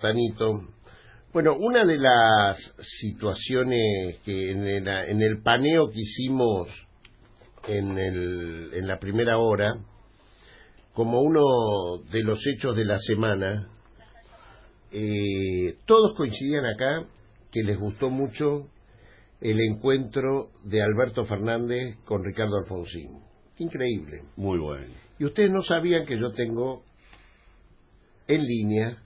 Tanito. Bueno, una de las situaciones que en el, en el paneo que hicimos en, el, en la primera hora, como uno de los hechos de la semana, eh, todos coincidían acá que les gustó mucho el encuentro de Alberto Fernández con Ricardo Alfonsín. Increíble. Muy bueno. Y ustedes no sabían que yo tengo en línea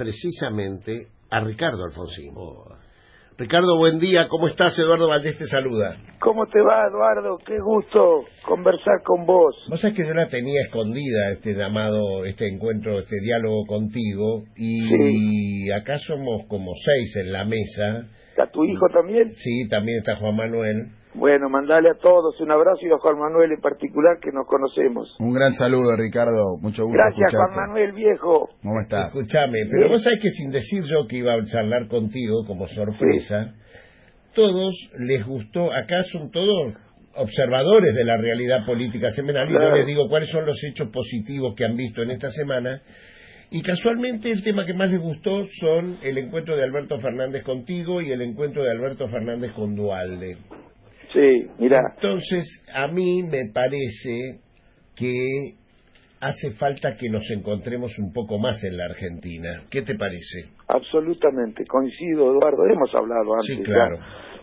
precisamente a Ricardo Alfonsín. Oh. Ricardo, buen día. ¿Cómo estás? Eduardo Valdés te saluda. ¿Cómo te va, Eduardo? Qué gusto conversar con vos. Vos sabés que yo la tenía escondida, este llamado, este encuentro, este diálogo contigo, y Sí. acá somos como seis en la mesa. ¿Está tu hijo también? Sí, también está Juan Manuel. Bueno, mandale a todos un abrazo y a Juan Manuel en particular que nos conocemos. Un gran saludo, Ricardo. Mucho gusto Gracias, escucharte. Juan Manuel, viejo. ¿Cómo estás? Escúchame, pero vos sabés que sin decir yo que iba a charlar contigo como sorpresa, todos les gustó, acá son todos observadores de la realidad política semanal y yo les digo cuáles son los hechos positivos que han visto en esta semana y casualmente el tema que más les gustó son el encuentro de Alberto Fernández contigo y el encuentro de Alberto Fernández con Dualde. Sí, mira, Entonces, a mí me parece que hace falta que nos encontremos un poco más en la Argentina. ¿Qué te parece? absolutamente, coincido, Eduardo. Hemos hablado antes Sí, ya claro.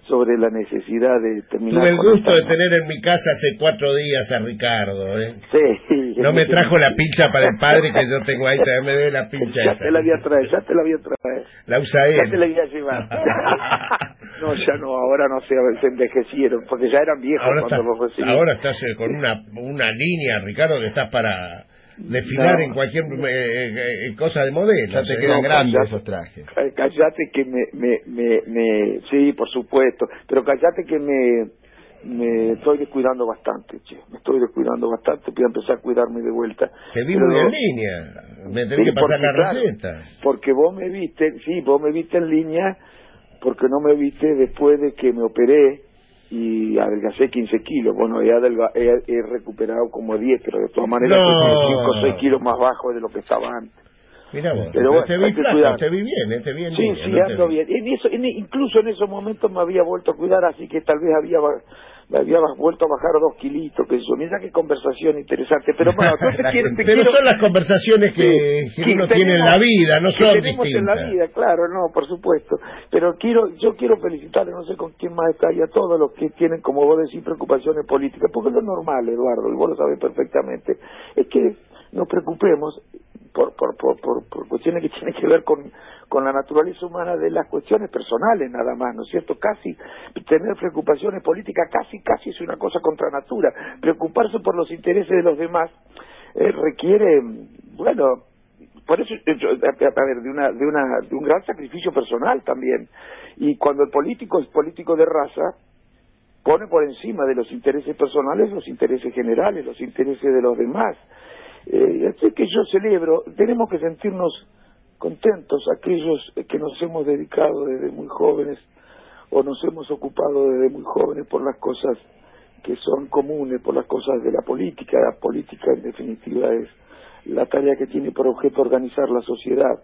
Sobre la necesidad de terminar Tuve el gusto de tener en mi casa hace cuatro días a Ricardo. ¿eh? Sí. No me trajo la pincha para el padre que yo tengo ahí, también me dé la pincha Ya esa. te la voy a traer, ya te la voy a traer. La usa Ya te la él. voy a llevar. no, ya no, ahora no se, se envejecieron, porque ya eran viejos Ahora, cuando estás, los recibí. ahora estás eh, con una, una línea, Ricardo, que estás para desfilar No. en cualquier eh, eh, cosa de modelo. Ya te ¿sí? quedan no, grandes esos trajes. Ca- Callate que me, me, me, me- sí, por supuesto, pero callate que me, me estoy descuidando bastante, che, me estoy descuidando bastante, voy a empezar a cuidarme de vuelta. Te vi muy en línea. Me tenés Sí, que pasar la claro, receta. Porque vos me viste, sí, vos me viste en línea, porque no me viste después de que me operé y adelgacé 15 kilos. Bueno, he, adelga- he, he recuperado como 10, pero de todas maneras No. estoy 5 o 6 kilos más bajo de lo que estaba antes. Mira vos, Pero bueno, te vi cuidar. te vi bien, eh, te vi en Sí, línea, sí, no ando bien. En eso, en- incluso en esos momentos me había vuelto a cuidar, así que tal vez había me había vuelto a bajar dos kilitos, que eso. Mira qué conversación interesante. Pero bueno, yo te quiero, te Pero quiero- son las conversaciones que, que uno tiene en la vida, no que son tenemos distintas. en la vida, claro, no, por supuesto. Pero quiero, yo quiero felicitarle, no sé con quién más está, y a todos los que tienen, como vos decís, preocupaciones políticas, porque lo normal, Eduardo, y vos lo sabés perfectamente, es que nos preocupemos por, por, por, por, cuestiones que tienen que ver con, con la naturaleza humana de las cuestiones personales nada más, ¿no es cierto? Casi tener preocupaciones políticas casi, casi es una cosa contra natura. Preocuparse por los intereses de los demás eh, requiere, bueno, por eso eh, a ver de una de una de un gran sacrificio personal también y cuando el político es político de raza pone por encima de los intereses personales los intereses generales los intereses de los demás eh, así que yo celebro tenemos que sentirnos contentos aquellos que nos hemos dedicado desde muy jóvenes o nos hemos ocupado desde muy jóvenes por las cosas que son comunes, por las cosas de la política. La política, en definitiva, es la tarea que tiene por objeto organizar la sociedad.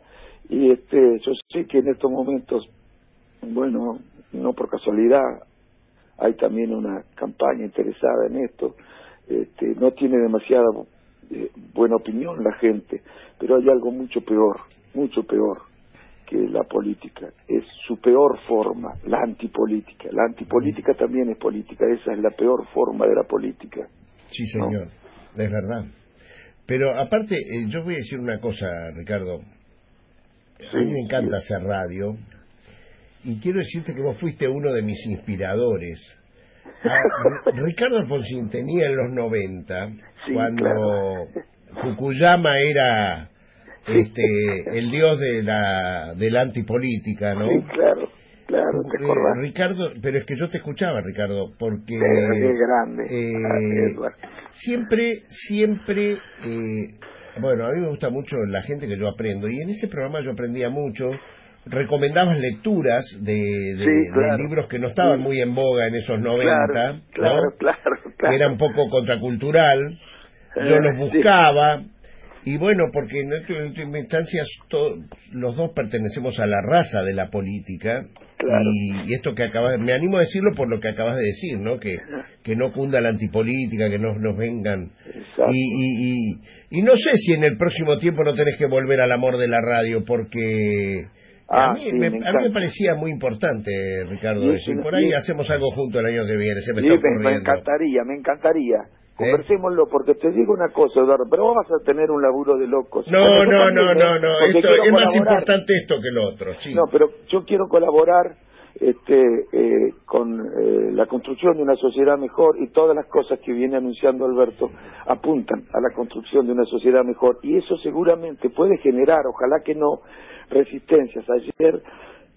Y este, yo sé que en estos momentos, bueno, no por casualidad, hay también una campaña interesada en esto. Este, no tiene demasiada eh, buena opinión la gente, pero hay algo mucho peor, mucho peor que la política. Es su peor forma, la antipolítica. La antipolítica también es política, esa es la peor forma de la política. Sí, señor, es verdad. Pero aparte, eh, yo voy a decir una cosa, Ricardo. a mí me encanta hacer radio y quiero decirte que vos fuiste uno de mis inspiradores. Ah, Ricardo Alfonsín tenía en los 90, Sí, cuando claro. Fukuyama era este el dios de la de la antipolítica, ¿no? Sí, claro, claro, te Eh. Ricardo, pero es que yo te escuchaba, Ricardo, porque es grande, eh, siempre, siempre, eh, bueno, a mí me gusta mucho la gente que yo aprendo y en ese programa yo aprendía mucho. Recomendabas lecturas de, de- Sí, claro. de libros que no estaban muy en boga en esos 90, Claro, ¿no? claro, claro, claro. era un poco contracultural. Yo Eh, los sí. buscaba Y bueno, porque en última instancia los dos pertenecemos a la raza de la política y, esto que acabas, me animo a decirlo por lo que acabas de decir, ¿no? Que, que no cunda la antipolítica, que no nos vengan. Y, y, y, no sé si en el próximo tiempo no tenés que volver al amor de la radio, porque a, ah, mí, me, a mí me parecía muy importante, Ricardo, decir, por ahí hacemos algo junto el año que viene, se me está ocurriendo. Me encantaría, me encantaría. ¿Eh? Conversémoslo, porque te digo una cosa, Eduardo, pero vos vas a tener un laburo de locos. No, no, no, no, no, es más importante esto que lo otro, sí. No, pero yo quiero colaborar este, eh, con eh, la construcción de una sociedad mejor y todas las cosas que viene anunciando Alberto apuntan a la construcción de una sociedad mejor y eso seguramente puede generar, ojalá que no, resistencias. Ayer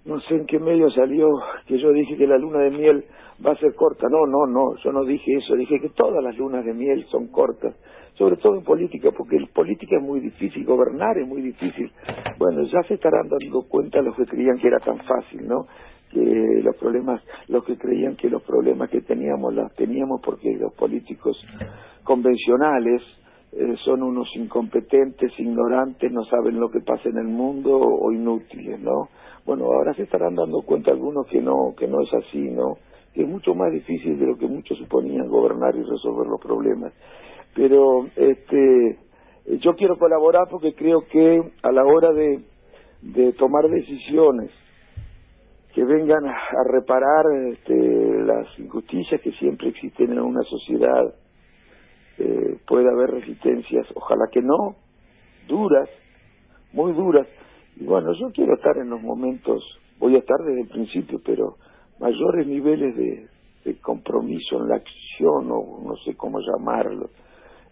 no sé en qué medio salió que yo dije que la luna de miel va a ser corta. No, no, no, yo no dije eso, dije que todas las lunas de miel son cortas, sobre todo en política, porque política es muy difícil, gobernar es muy difícil. Bueno, ya se estarán dando cuenta los que creían que era tan fácil, ¿no? Que los problemas, los que creían que los problemas que teníamos los teníamos porque los políticos convencionales eh, son unos incompetentes, ignorantes, no saben lo que pasa en el mundo o inútiles, ¿no? Bueno, ahora se estarán dando cuenta algunos que no, que no es así, ¿no? que es mucho más difícil de lo que muchos suponían gobernar y resolver los problemas. Pero este, yo quiero colaborar porque creo que a la hora de, de tomar decisiones que vengan a, reparar este, las injusticias que siempre existen en una sociedad, eh, puede haber resistencias, ojalá que no, duras, muy duras. Y bueno, yo quiero estar en los momentos, voy a estar desde el principio, pero mayores niveles de, compromiso en la acción o no sé cómo llamarlo.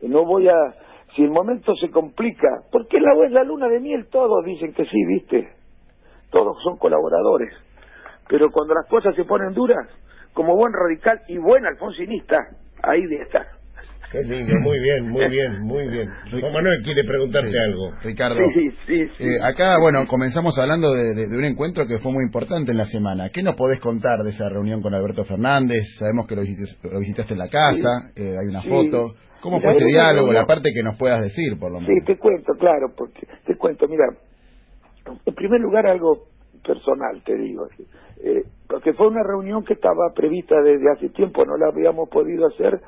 No voy a, si el momento se complica, porque la, la luna de miel todos dicen que sí, viste, todos son colaboradores, pero cuando las cosas se ponen duras, como buen radical y buen alfonsinista, ahí de estar. Qué lindo, muy bien, muy bien, muy bien. Juan Manuel quiere preguntarte algo. Ricardo, sí, sí, eh, acá, bueno, comenzamos hablando de, un encuentro que fue muy importante en la semana. ¿Qué nos podés contar de esa reunión con Alberto Fernández? Sabemos que lo visitaste, en la casa, eh, hay una foto. ¿Cómo fue ese diálogo? La parte que nos puedas decir, por lo menos. Sí, te cuento, claro, porque te cuento, mira, en primer lugar algo personal, te digo, eh, porque fue una reunión que estaba prevista desde hace tiempo, no la habíamos podido hacer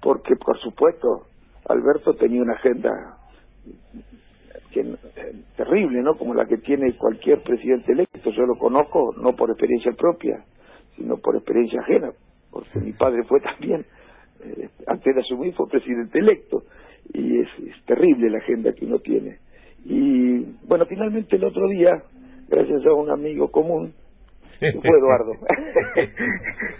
porque por supuesto Alberto tenía una agenda terrible, ¿no? Como la que tiene cualquier presidente electo. Yo lo conozco no por experiencia propia, sino por experiencia ajena, porque mi padre fue también, eh, antes de asumir, fue presidente electo, y es, es terrible la agenda que uno tiene. Y bueno, finalmente el otro día, gracias a un amigo común, fue Eduardo.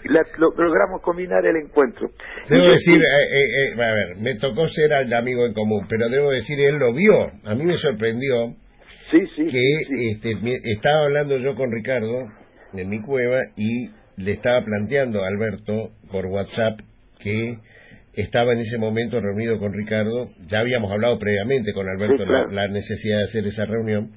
logramos combinar el encuentro. Debo decir, eh, eh, eh, a ver, me tocó ser el amigo en común, pero debo decir, él lo vio. A mí me sorprendió sí, sí, que Este, estaba hablando yo con Ricardo en mi cueva y le estaba planteando a Alberto por WhatsApp que estaba en ese momento reunido con Ricardo. Ya habíamos hablado previamente con Alberto la necesidad de hacer esa reunión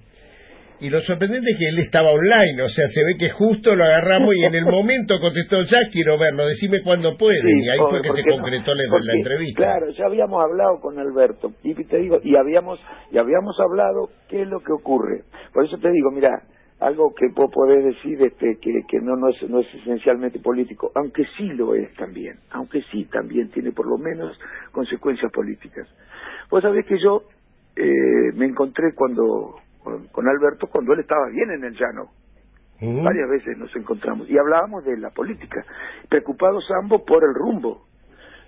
y lo sorprendente es que él estaba online, o sea, se ve que justo lo agarramos y en el momento contestó, ya quiero verlo, decime cuándo puede. y ahí fue que se concretó la, entrevista. Claro, ya habíamos hablado con Alberto, y te digo, y habíamos, y habíamos hablado qué es lo que ocurre. Por eso te digo, mira, algo que vos podés decir este, que, que no, no, es, no es esencialmente político, aunque sí lo es también, aunque sí también tiene por lo menos consecuencias políticas. Vos sabés que yo eh, me encontré cuando con, Alberto cuando él estaba bien en el llano. Varias veces nos encontramos y hablábamos de la política, preocupados ambos por el rumbo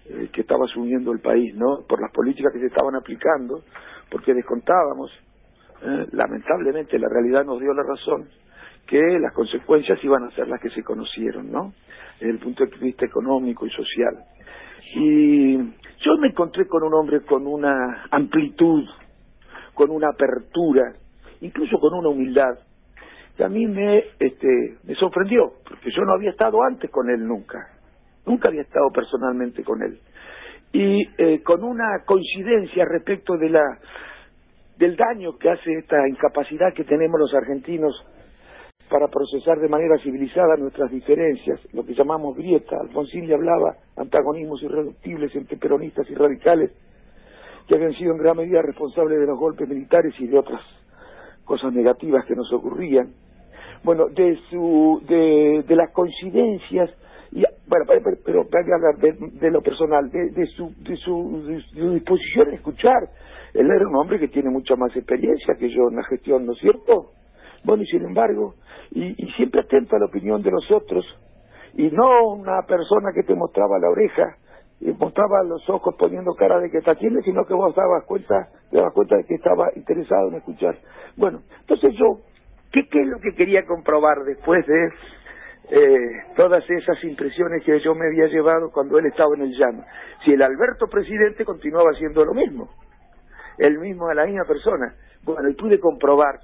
eh, que estaba asumiendo el país, ¿no? Por las políticas que se estaban aplicando, porque descontábamos, eh, lamentablemente la realidad nos dio la razón, que las consecuencias iban a ser las que se conocieron, ¿no? Desde el punto de vista económico y social. Y yo me encontré con un hombre con una amplitud, con una apertura, incluso con una humildad que a mí me, este, me sorprendió, porque yo no había estado antes con él nunca, nunca había estado personalmente con él. Y eh, con una coincidencia respecto de la, del daño que hace esta incapacidad que tenemos los argentinos para procesar de manera civilizada nuestras diferencias, lo que llamamos grieta. Alfonsín le hablaba antagonismos irreductibles entre peronistas y radicales. que habían sido en gran medida responsables de los golpes militares y de otras cosas negativas que nos ocurrían. Bueno, de su, de, de las coincidencias y, bueno, pero, pero, hablar de, lo personal, de, de, su, de, su, disposición a escuchar. Él era un hombre que tiene mucha más experiencia que yo en la gestión, ¿no es cierto? Bueno, y sin embargo, y, y siempre atento a la opinión de los otros, y no una persona que te mostraba la oreja, y mostraba los ojos poniendo cara de que te atiende, sino que vos dabas cuenta, te dabas cuenta de que estaba interesado en escuchar. Bueno, entonces yo, ¿qué, qué es lo que quería comprobar después de eh, todas esas impresiones que yo me había llevado cuando él estaba en el llano? Si el Alberto presidente continuaba haciendo lo mismo, el mismo, a la misma persona. Bueno, y pude comprobar,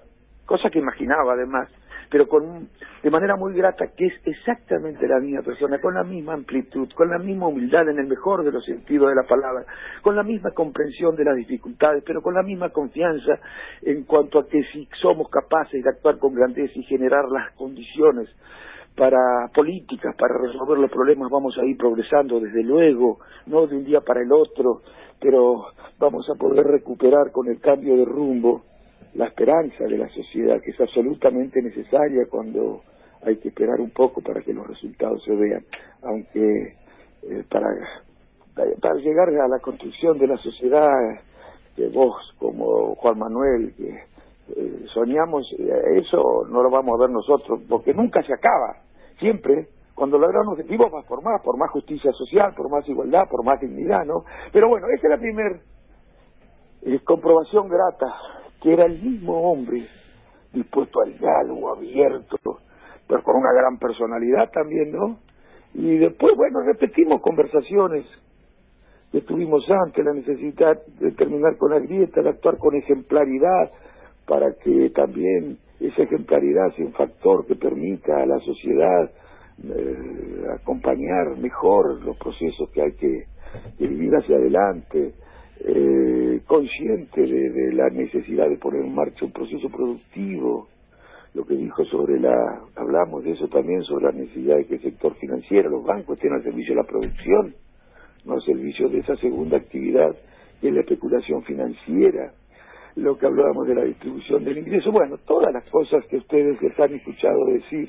cosa que imaginaba además, pero con de manera muy grata que es exactamente la misma persona, con la misma amplitud, con la misma humildad en el mejor de los sentidos de la palabra, con la misma comprensión de las dificultades, pero con la misma confianza en cuanto a que si somos capaces de actuar con grandeza y generar las condiciones para políticas, para resolver los problemas, vamos a ir progresando desde luego, no de un día para el otro, pero vamos a poder recuperar con el cambio de rumbo la esperanza de la sociedad, que es absolutamente necesaria cuando hay que esperar un poco para que los resultados se vean, aunque eh, para, para llegar a la construcción de la sociedad que vos como Juan Manuel, que eh, soñamos, eh, eso no lo vamos a ver nosotros, porque nunca se acaba, siempre cuando logran objetivos vas por más, por más justicia social, por más igualdad, por más dignidad, ¿no? Pero bueno, esa es la primera comprobación grata que era el mismo hombre dispuesto al diálogo abierto, pero con una gran personalidad también, ¿no? Y después, bueno, repetimos conversaciones que tuvimos antes, la necesidad de terminar con la grieta, de actuar con ejemplaridad, para que también esa ejemplaridad sea un factor que permita a la sociedad eh, acompañar mejor los procesos que hay que vivir hacia adelante eh, consciente de, la necesidad de poner en marcha un proceso productivo, lo que dijo sobre la, hablamos de eso también, sobre la necesidad de que el sector financiero, los bancos estén al servicio de la producción, no al servicio de esa segunda actividad que es la especulación financiera, lo que hablábamos de la distribución del ingreso, bueno, todas las cosas que ustedes les han escuchado decir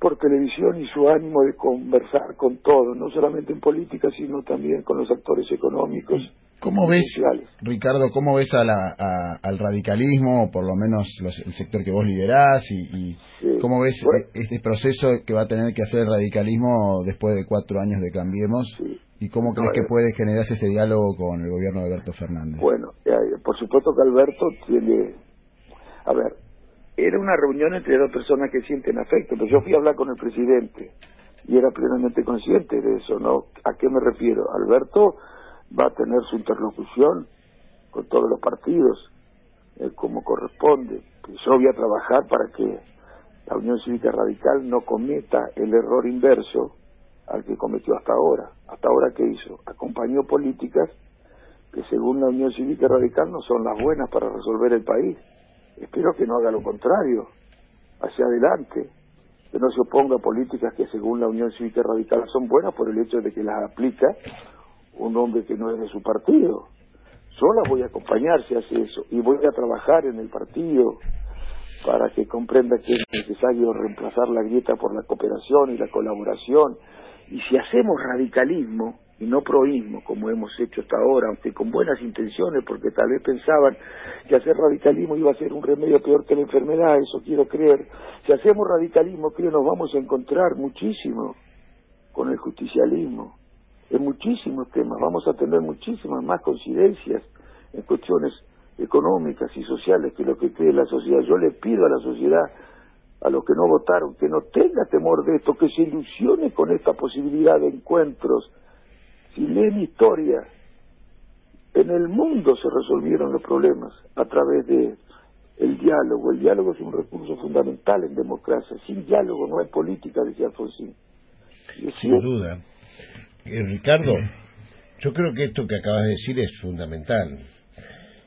por televisión y su ánimo de conversar con todos, no solamente en política, sino también con los actores económicos. ¿Cómo ves, Ricardo, cómo ves a la, al radicalismo, o por lo menos el sector que vos liderás, y, cómo ves e, este proceso que va a tener que hacer el radicalismo después de cuatro años de Cambiemos? ¿Y cómo crees que puede generarse ese diálogo con el gobierno de Alberto Fernández? Bueno, eh, por supuesto que Alberto tiene... A ver, era una reunión entre dos personas que sienten afecto, pero yo fui a hablar con el presidente y era plenamente consciente de eso, ¿no? ¿A qué me refiero? Alberto va a tener su interlocución con todos los partidos, eh, como corresponde. Yo voy a trabajar para que la Unión Cívica Radical no cometa el error inverso al que cometió hasta ahora. ¿Hasta ahora qué hizo? Acompañó políticas que según la Unión Cívica Radical no son las buenas para resolver el país Espero que no haga lo contrario, hacia adelante, que no se oponga a políticas que según la Unión Cívica Radical son buenas por el hecho de que las aplica un hombre que no es de su partido. Solo voy a acompañar si hace eso y voy a trabajar en el partido para que comprenda que es necesario reemplazar la grieta por la cooperación y la colaboración. Y si hacemos radicalismo, y no proísmo como hemos hecho hasta ahora, aunque con buenas intenciones, porque tal vez pensaban que hacer radicalismo iba a ser un remedio peor que la enfermedad, eso quiero creer. Si hacemos radicalismo, creo nos vamos a encontrar muchísimo con el justicialismo, en muchísimos temas, vamos a tener muchísimas más coincidencias en cuestiones económicas y sociales que lo que cree la sociedad. Yo le pido a la sociedad, a los que no votaron, que no tenga temor de esto, que se ilusione con esta posibilidad de encuentros, si leen historia, en el mundo se resolvieron los problemas a través de el diálogo. El diálogo es un recurso fundamental en democracia. Sin diálogo no hay política, decía Alfonsín. Sin duda. Eh, Ricardo, yo creo que esto que acabas de decir es fundamental.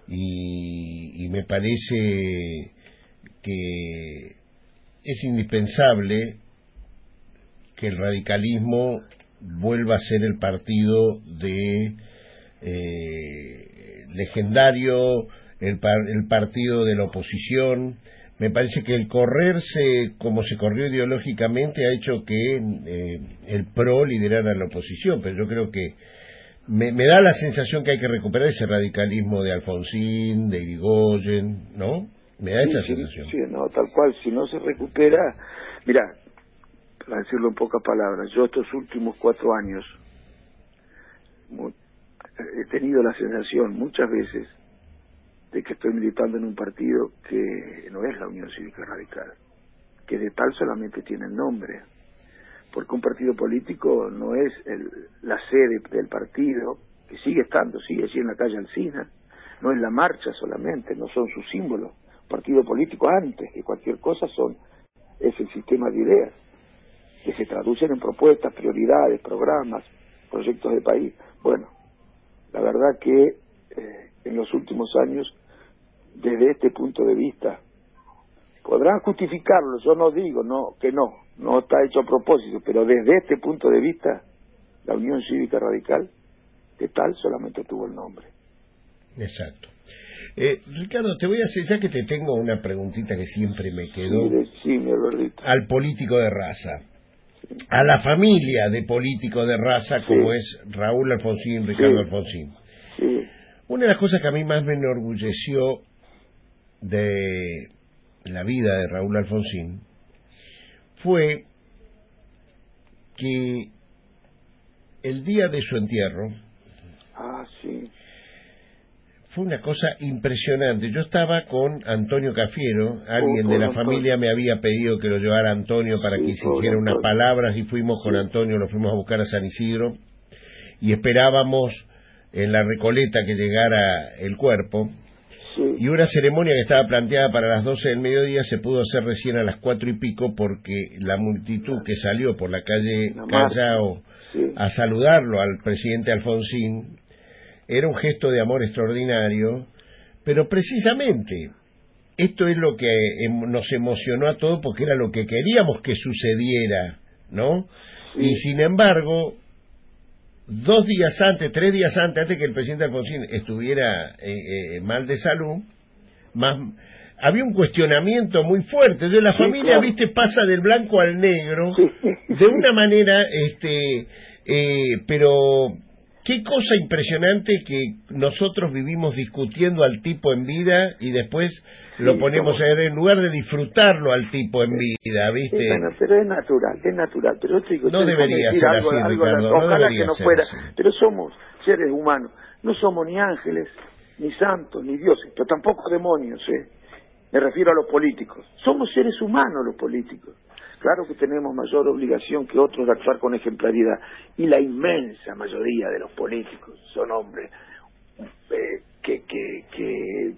Y, y me parece que es indispensable que el radicalismo vuelva a ser el partido de eh, legendario, el, el partido de la oposición. Me parece que el correrse como se corrió ideológicamente ha hecho que eh, el PRO liderara la oposición, pero yo creo que me, me, da la sensación que hay que recuperar ese radicalismo de Alfonsín, de Irigoyen, ¿no? Me da esa sensación. Sí, no, tal cual, si no se recupera, mira, para decirlo en pocas palabras, yo estos últimos cuatro años he tenido la sensación muchas veces de que estoy militando en un partido que no es la Unión Cívica Radical, que de tal solamente tiene el nombre, porque un partido político no es el, la sede del partido, que sigue estando, sigue así en la calle Alcina, no es la marcha solamente, no son sus símbolos. Partido político antes que cualquier cosa son es el sistema de ideas que se traducen en propuestas, prioridades, programas, proyectos de país. Bueno, la verdad que eh, en los últimos años, desde este punto de vista, podrán justificarlo, yo no digo no que no, no está hecho a propósito, pero desde este punto de vista, la Unión Cívica Radical, de tal solamente tuvo el nombre. Exacto. Eh, Ricardo, te voy a hacer, ya que te tengo una preguntita que siempre me quedó, sí, al político de raza a la familia de políticos de raza como es Raúl Alfonsín, Ricardo Alfonsín. Una de las cosas que a mí más me enorgulleció de la vida de Raúl Alfonsín fue que el día de su entierro, ah, sí fue una cosa impresionante. Yo estaba con Antonio Cafiero, alguien de la familia me había pedido que lo llevara Antonio para que hiciera unas palabras y fuimos con Antonio, lo fuimos a buscar a San Isidro y esperábamos en la Recoleta que llegara el cuerpo. Y una ceremonia que estaba planteada para las doce del mediodía se pudo hacer recién a las cuatro y pico porque la multitud que salió por la calle Callao a saludarlo al presidente Alfonsín era un gesto de amor extraordinario, pero precisamente esto es lo que em, nos emocionó a todos porque era lo que queríamos que sucediera, ¿no? Y sin embargo, dos días antes, tres días antes, antes que el presidente Alfonsín estuviera eh, eh, mal de salud, más, había un cuestionamiento muy fuerte. De la familia, viste, pasa del blanco al negro de una manera, este, eh, pero Qué cosa impresionante que nosotros vivimos discutiendo al tipo en vida y después lo ponemos en lugar de disfrutarlo al tipo en vida, ¿viste? bueno, pero es natural, es natural. Pero yo digo, no debería ser así, Ricardo. Ojalá que no fuera, pero somos seres humanos. No somos ni ángeles, ni santos, ni dioses, pero tampoco demonios, ¿eh? Me refiero a los políticos. Somos seres humanos los políticos. Claro que tenemos mayor obligación que otros de actuar con ejemplaridad y la inmensa mayoría de los políticos son hombres eh, que, que,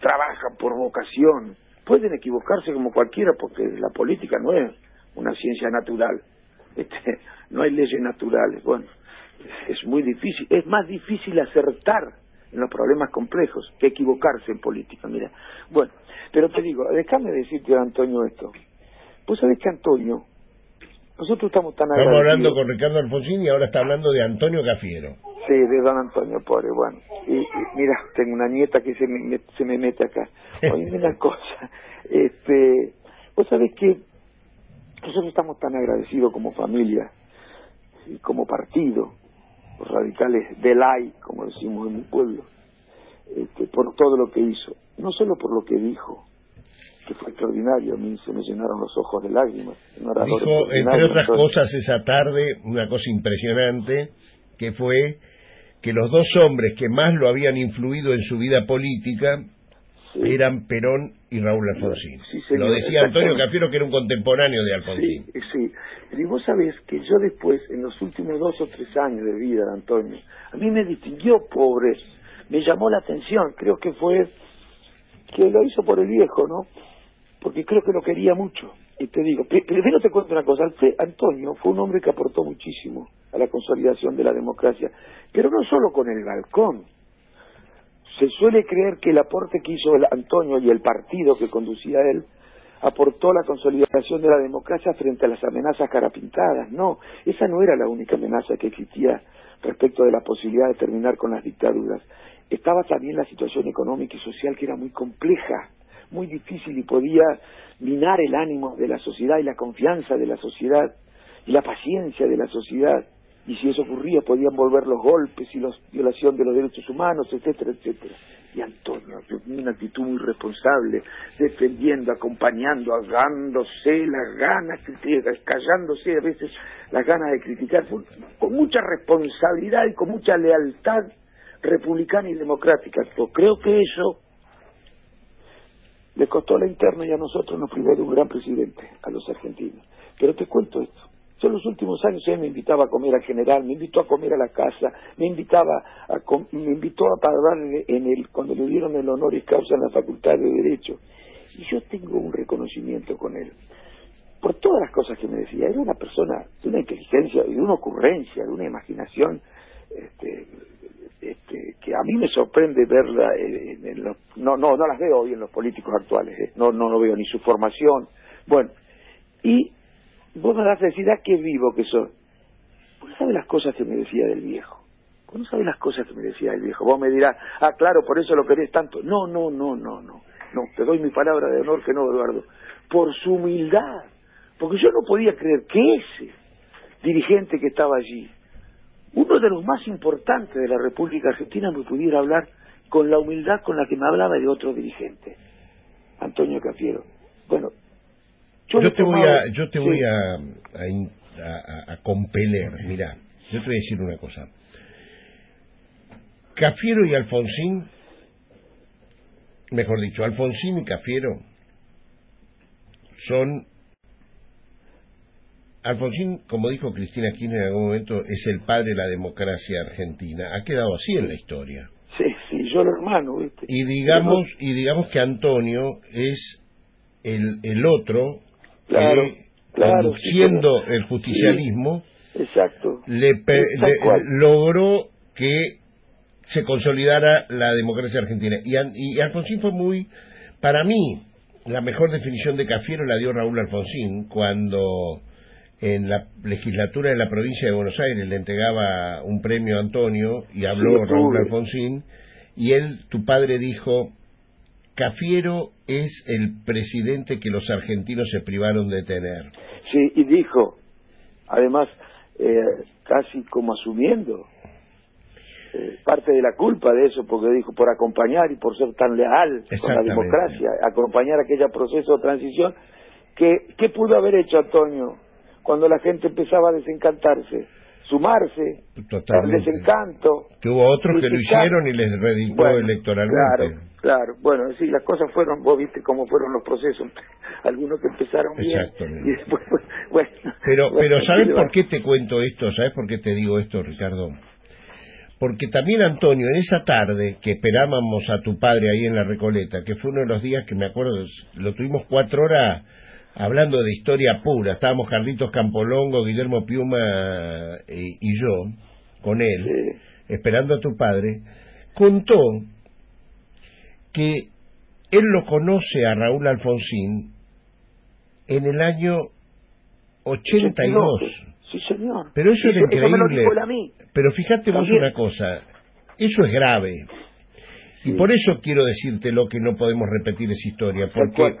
trabajan por vocación. Pueden equivocarse como cualquiera porque la política no es una ciencia natural. Este, no hay leyes naturales. Bueno, es muy difícil, es más difícil acertar en los problemas complejos que equivocarse en política, mira. Bueno, pero te digo, déjame decirte, Antonio, esto. Vos sabés que Antonio, nosotros estamos tan Estamos hablando con Ricardo Alfonsín y ahora está hablando de Antonio Cafiero. Sí, de don Antonio, pobre, bueno. Y, mira, tengo una nieta que se me, se me mete acá. Oye, una cosa, este, vos sabés que nosotros estamos tan agradecidos como familia y como partido, los radicales del AI, como decimos en mi pueblo, este, por todo lo que hizo, no solo por lo que dijo, que fue extraordinario, a mí se me llenaron los ojos de lágrimas. Dijo, entre otras cosas, esa tarde, una cosa impresionante, que fue que los dos hombres que más lo habían influido en su vida política eran Perón y Raúl Alfonsín. lo decía Antonio Cafiero, que era un contemporáneo de Alfonsín. Sí, sí. Y vos sabés que yo después, en los últimos dos o tres años de vida de Antonio, a mí me distinguió pobre, me llamó la atención, creo que fue que lo hizo por el viejo, ¿no? Porque creo que lo quería mucho. Y te digo, primero te cuento una cosa, Antonio fue un hombre que aportó muchísimo a la consolidación de la democracia, pero no solo con el balcón. Se suele creer que el aporte que hizo Antonio y el partido que conducía él aportó la consolidación de la democracia frente a las amenazas carapintadas. No, esa no era la única amenaza que existía respecto de la posibilidad de terminar con las dictaduras. Estaba también la situación económica y social que era muy compleja, muy difícil y podía minar el ánimo de la sociedad y la confianza de la sociedad y la paciencia de la sociedad y si eso ocurría podían volver los golpes y la violación de los derechos humanos, etcétera, etcétera. Y Antonio, una actitud muy responsable, defendiendo, acompañando, agándose las ganas, callándose a veces las ganas de criticar, con mucha responsabilidad y con mucha lealtad republicana y democrática. Yo creo que eso le costó la interna y a nosotros nos privó de un gran presidente, a los argentinos. Pero te cuento esto. Yo en los últimos años él me invitaba a comer al general, me invitó a comer a la casa, me invitaba a me invitó a hablar en el cuando le dieron el honor y causa en la Facultad de Derecho. Y yo tengo un reconocimiento con él. Por todas las cosas que me decía, era una persona de una inteligencia, de una ocurrencia, de una imaginación este, este, que a mí me sorprende verla en, los, no no no las veo hoy en los políticos actuales ¿eh? no no lo veo ni su formación bueno y vos me das a decir, ah, qué vivo que soy. Vos no sabes las cosas que me decía del viejo. Vos no las cosas que me decía del viejo. Vos me dirás, ah, claro, por eso lo querés tanto. No, no, no, no, no. No, te doy mi palabra de honor que no, Eduardo. Por su humildad. Porque yo no podía creer que ese dirigente que estaba allí, uno de los más importantes de la República Argentina, me pudiera hablar con la humildad con la que me hablaba de otro dirigente, Antonio Cafiero. Bueno, yo, te voy a, yo te voy a, a, compeler. Mira, yo te voy a decir una cosa. Cafiero y Alfonsín, mejor dicho, Alfonsín y Cafiero son Alfonsín, como dijo Cristina Kirchner en algún momento, es el padre de la democracia argentina. Ha quedado así en la historia. Sí, sí, yo lo hermano, ¿viste? Y digamos, y digamos que Antonio es el, el otro claro, conduciendo el justicialismo, exacto, le, logró que se consolidara la democracia argentina. Y, y, Alfonsín fue muy, para mí, la mejor definición de Cafiero la dio Raúl Alfonsín cuando en la legislatura de la provincia de Buenos Aires le entregaba un premio a Antonio y habló Raúl Alfonsín y él, tu padre, dijo, Cafiero es el presidente que los argentinos se privaron de tener. Sí, y dijo, además, eh, casi como asumiendo eh, parte de la culpa de eso, porque dijo, por acompañar y por ser tan leal con la democracia, acompañar aquel proceso de transición, que, ¿qué pudo haber hecho Antonio cuando la gente empezaba a desencantarse? Sumarse al desencanto. Que hubo otros que lo hicieron y les reditó electoralmente. Claro, bueno, sí, las cosas fueron, vos viste cómo fueron los procesos, algunos que empezaron bien y después, bueno. Pero, pero ¿sabes por qué te cuento esto? ¿Sabes por qué te digo esto, Ricardo? Porque también Antonio, en esa tarde que esperábamos a tu padre ahí en la Recoleta, que fue uno de los días que me acuerdo, lo tuvimos cuatro horas hablando de historia pura, estábamos Carlitos Campolongo, Guillermo Piuma eh, y, yo, con él, esperando a tu padre, contó que él lo conoce a Raúl Alfonsín en el año 82. Sí, señor. Pero eso era increíble. Pero fíjate vos una cosa, eso es grave. Y por eso quiero decirte lo que no podemos repetir esa historia, porque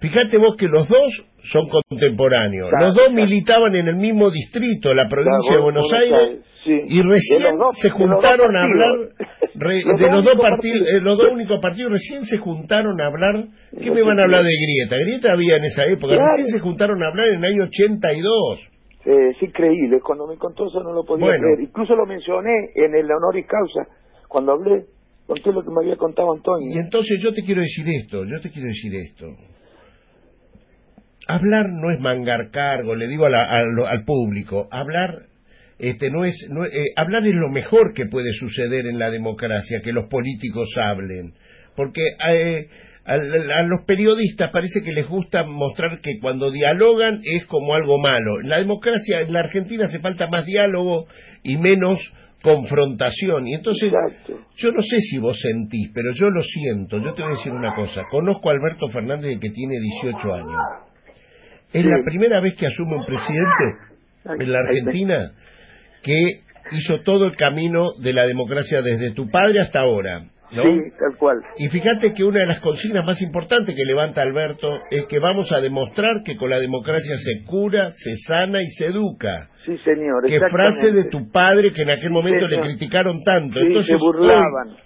fíjate vos que los dos son contemporáneos, los dos militaban en el mismo distrito, la provincia de Buenos Aires, y recién se juntaron a hablar de los dos partidos, eh, los dos únicos partidos recién se juntaron a hablar. ¿Qué me van a hablar de Grieta? Grieta había en esa época, recién se juntaron a hablar en el año 82. Eh, es increíble, cuando me contó eso no lo podía creer. Incluso lo mencioné en el honoris causa, cuando hablé, conté lo que me había contado Antonio. Y entonces yo te quiero decir esto, yo te quiero decir esto. Hablar no es mangar cargo, le digo al público, hablar este no es eh, hablar es lo mejor que puede suceder en la democracia que los políticos hablen porque eh, a, los periodistas parece que les gusta mostrar que cuando dialogan es como algo malo en la democracia en la Argentina hace falta más diálogo y menos confrontación. Y entonces, yo no sé si vos sentís, pero yo lo siento. Yo te voy a decir una cosa. Conozco a Alberto Fernández que tiene 18 años. Es la primera vez que asume un presidente en la Argentina que hizo todo el camino de la democracia desde tu padre hasta ahora. ¿no? Sí, tal cual. Y fíjate que una de las consignas más importantes que levanta Alberto es que vamos a demostrar que con la democracia se cura, se sana y se educa. Sí, señor. Qué frase de tu padre que en aquel momento le criticaron tanto. Sí, Entonces, se burlaban.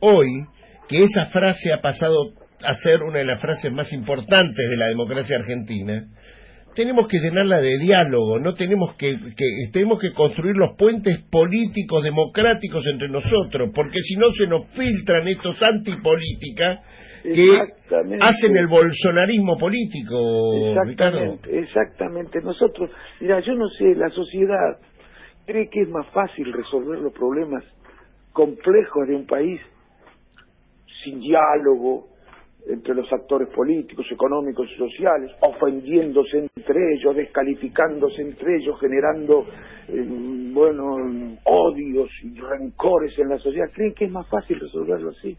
Hoy, hoy, que esa frase ha pasado a ser una de las frases más importantes de la democracia argentina, tenemos que llenarla de diálogo, no tenemos que, que, tenemos que construir los puentes políticos democráticos entre nosotros, porque si no se nos filtran estos antipolítica que hacen el bolsonarismo político, exactamente, Exactamente, nosotros, mira, yo no sé, la sociedad cree que es más fácil resolver los problemas complejos de un país sin diálogo, entre los actores políticos, económicos y sociales, ofendiéndose entre ellos, descalificándose entre ellos, generando, eh, bueno, odios y rencores en la sociedad. ¿Creen que es más fácil resolverlo así?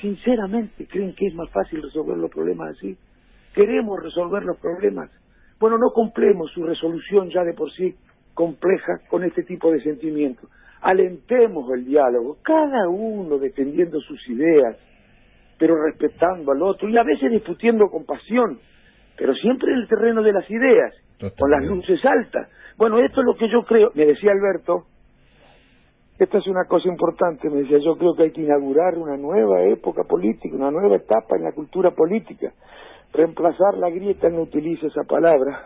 Sinceramente, ¿creen que es más fácil resolver los problemas así? ¿Queremos resolver los problemas? Bueno, no cumplemos su resolución ya de por sí compleja con este tipo de sentimientos. Alentemos el diálogo, cada uno defendiendo sus ideas, pero respetando al otro y a veces discutiendo con pasión, pero siempre en el terreno de las ideas, con las luces altas. Bueno, esto es lo que yo creo, me decía Alberto, esta es una cosa importante, me decía, yo creo que hay que inaugurar una nueva época política, una nueva etapa en la cultura política, reemplazar la grieta, no utiliza esa palabra,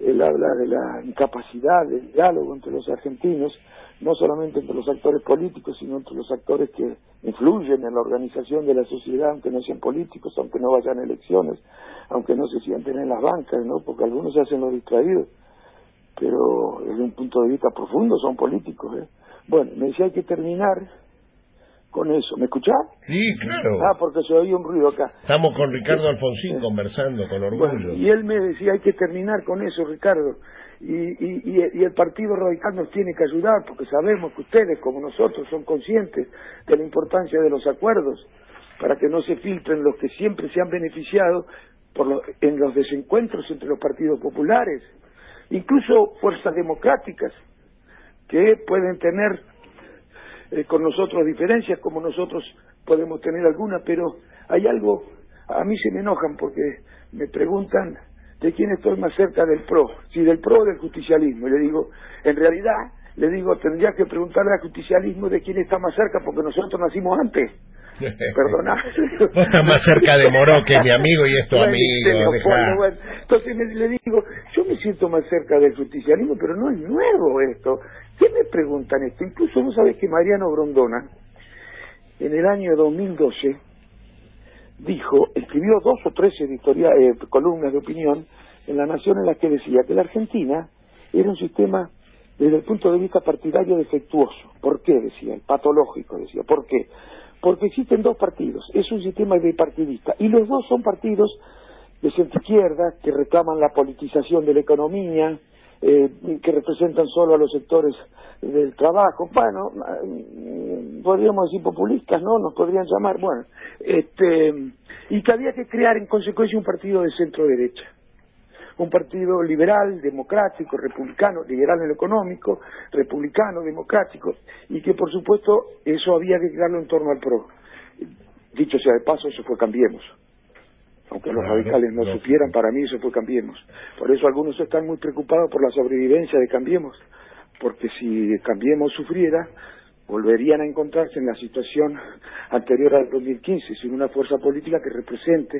él habla de la incapacidad del diálogo entre los argentinos, no solamente entre los actores políticos, sino entre los actores que influyen en la organización de la sociedad, aunque no sean políticos, aunque no vayan a elecciones, aunque no se sienten en las bancas, ¿no? Porque algunos se hacen los distraídos, pero desde un punto de vista profundo son políticos, ¿eh? Bueno, me decía hay que terminar con eso. ¿Me escuchás? Sí, claro. Ah, porque se oía un ruido acá. Estamos con Ricardo Alfonsín conversando con orgullo. y él me decía, hay que terminar con eso, Ricardo. Y, y, y, el Partido Radical nos tiene que ayudar, porque sabemos que ustedes, como nosotros, son conscientes de la importancia de los acuerdos, para que no se filtren los que siempre se han beneficiado por en los desencuentros entre los partidos populares, incluso fuerzas democráticas, que pueden tener eh, con nosotros diferencias, como nosotros podemos tener algunas, pero hay algo, a mí se me enojan porque me preguntan de quién estoy más cerca del PRO, si del PRO o del justicialismo. Y le digo, en realidad, le digo, tendría que preguntarle al justicialismo de quién está más cerca, porque nosotros nacimos antes. Perdona. Vos estás más cerca de Moró, que mi amigo y es tu amigo. Entonces le digo, yo me siento más cerca del justicialismo, pero no es nuevo esto. ¿Qué me preguntan esto? Incluso vos sabés que Mariano Grondona, en el año 2012, dijo, escribió dos o tres editoriales, eh, columnas de opinión en La Nación en las que decía que la Argentina era un sistema desde el punto de vista partidario defectuoso. ¿Por qué? Decía, el patológico, decía. ¿Por qué? Porque existen dos partidos, es un sistema bipartidista, y los dos son partidos de centro izquierda que reclaman la politización de la economía, eh, que representan solo a los sectores del trabajo, bueno, mm, podríamos decir populistas, ¿no? Nos podrían llamar, bueno, este, y que había que crear en consecuencia un partido de centro derecha, un partido liberal, democrático, republicano, liberal en lo económico, republicano, democrático, y que por supuesto eso había que crearlo en torno al PRO. Dicho sea de paso, eso fue Cambiemos aunque los radicales no supieran, para mí eso fue Cambiemos. Por eso algunos están muy preocupados por la sobrevivencia de Cambiemos, porque si Cambiemos sufriera, volverían a encontrarse en la situación anterior al 2015, sin una fuerza política que represente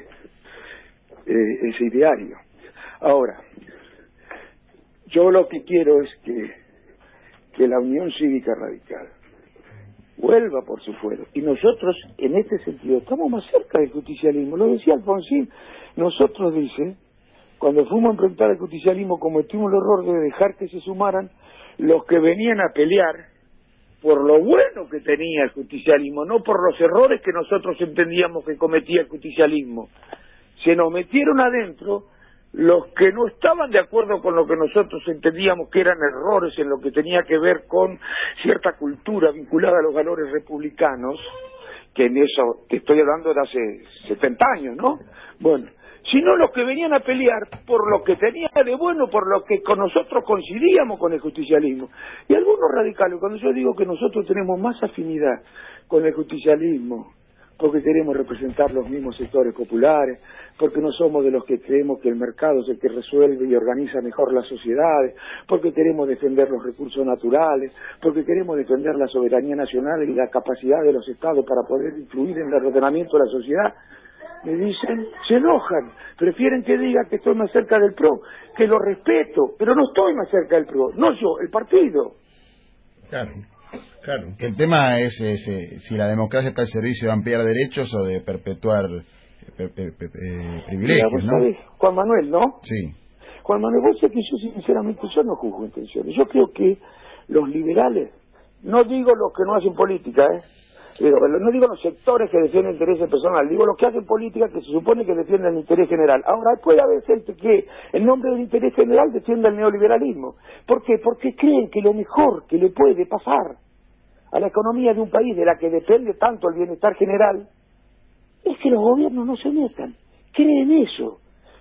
eh, ese ideario. Ahora, yo lo que quiero es que, que la Unión Cívica Radical vuelva por su fuero. Y nosotros, en este sentido, estamos más cerca del justicialismo. Lo decía Alfonsín. Nosotros, dice, cuando fuimos a enfrentar al justicialismo, cometimos el error de dejar que se sumaran los que venían a pelear por lo bueno que tenía el justicialismo, no por los errores que nosotros entendíamos que cometía el justicialismo. Se nos metieron adentro los que no estaban de acuerdo con lo que nosotros entendíamos que eran errores en lo que tenía que ver con cierta cultura vinculada a los valores republicanos, que en eso te estoy hablando de hace 70 años, ¿no? Bueno, sino los que venían a pelear por lo que tenía de bueno, por lo que con nosotros coincidíamos con el justicialismo. Y algunos radicales, cuando yo digo que nosotros tenemos más afinidad con el justicialismo, porque queremos representar los mismos sectores populares, porque no somos de los que creemos que el mercado es el que resuelve y organiza mejor las sociedades, porque queremos defender los recursos naturales, porque queremos defender la soberanía nacional y la capacidad de los estados para poder influir en el ordenamiento de la sociedad. Me dicen, se enojan, prefieren que diga que estoy más cerca del PRO, que lo respeto, pero no estoy más cerca del PRO, no yo, el partido. Claro. Claro. El tema es, eh, si la democracia está al servicio de ampliar derechos o de perpetuar eh, privilegios, ¿no? Juan Manuel, ¿no? Sí. Juan Manuel, vos sé que yo sinceramente yo no juzgo intenciones. Yo creo que los liberales, no digo los que no hacen política, ¿eh? no digo los sectores que defienden intereses personales, digo los que hacen política que se supone que defienden el interés general. Ahora, puede haber gente que en nombre del interés general defienda el neoliberalismo. ¿Por qué? Porque creen que lo mejor que le puede pasar a la economía de un país de la que depende tanto el bienestar general es que los gobiernos no se metan. Creen eso.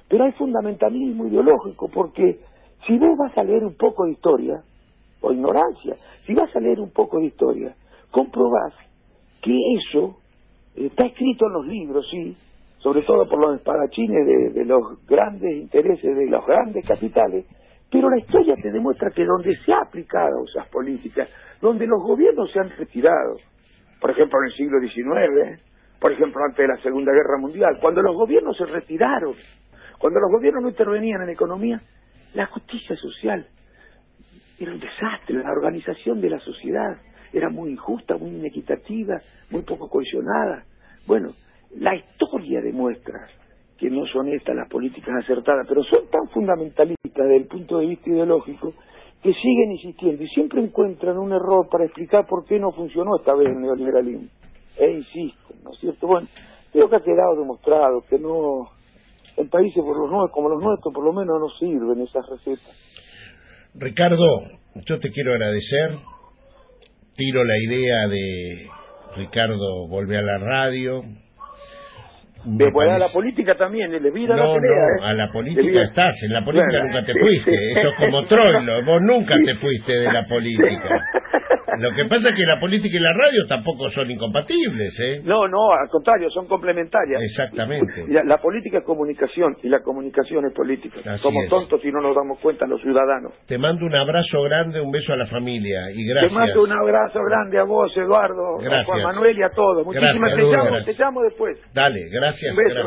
Pero hay fundamentalismo ideológico, porque si vos vas a leer un poco de historia, o ignorancia, si vas a leer un poco de historia, comprobás que eso está escrito en los libros, sí, sobre todo por los espadachines de, de los grandes intereses, de los grandes capitales, pero la historia te demuestra que donde se ha aplicado esas políticas, donde los gobiernos se han retirado, por ejemplo en el siglo XIX, por ejemplo, antes de la Segunda Guerra Mundial, cuando los gobiernos se retiraron, cuando los gobiernos no intervenían en economía, la justicia social era un desastre, la organización de la sociedad era muy injusta, muy inequitativa, muy poco cohesionada. Bueno, la historia demuestra que no son estas las políticas acertadas, pero son tan fundamentalistas desde el punto de vista ideológico que siguen insistiendo y siempre encuentran un error para explicar por qué no funcionó esta vez el neoliberalismo e insisten, ¿no es cierto? Bueno, creo que ha quedado demostrado que no, en países por los como los nuestros por lo menos no sirven esas recetas. Ricardo, yo te quiero agradecer, tiro la idea de Ricardo volver a la radio, de a la política también, le vida no, la pelea, No, a la política estás, en la política nunca te fuiste, eso es como Troilo, vos nunca te fuiste de la política. Lo que pasa es que la política y la radio tampoco son incompatibles, ¿eh? No, no, al contrario, son complementarias. Exactamente. La, política es comunicación y la comunicación es política. Somos tontos si no nos damos cuenta los ciudadanos. Te mando un abrazo grande, un beso a la familia y gracias. Te mando un abrazo grande a vos, Eduardo, a Juan Manuel y a todos. Muchísimas gracias, te llamo, te llamo después. Dale, gracias. Un beso,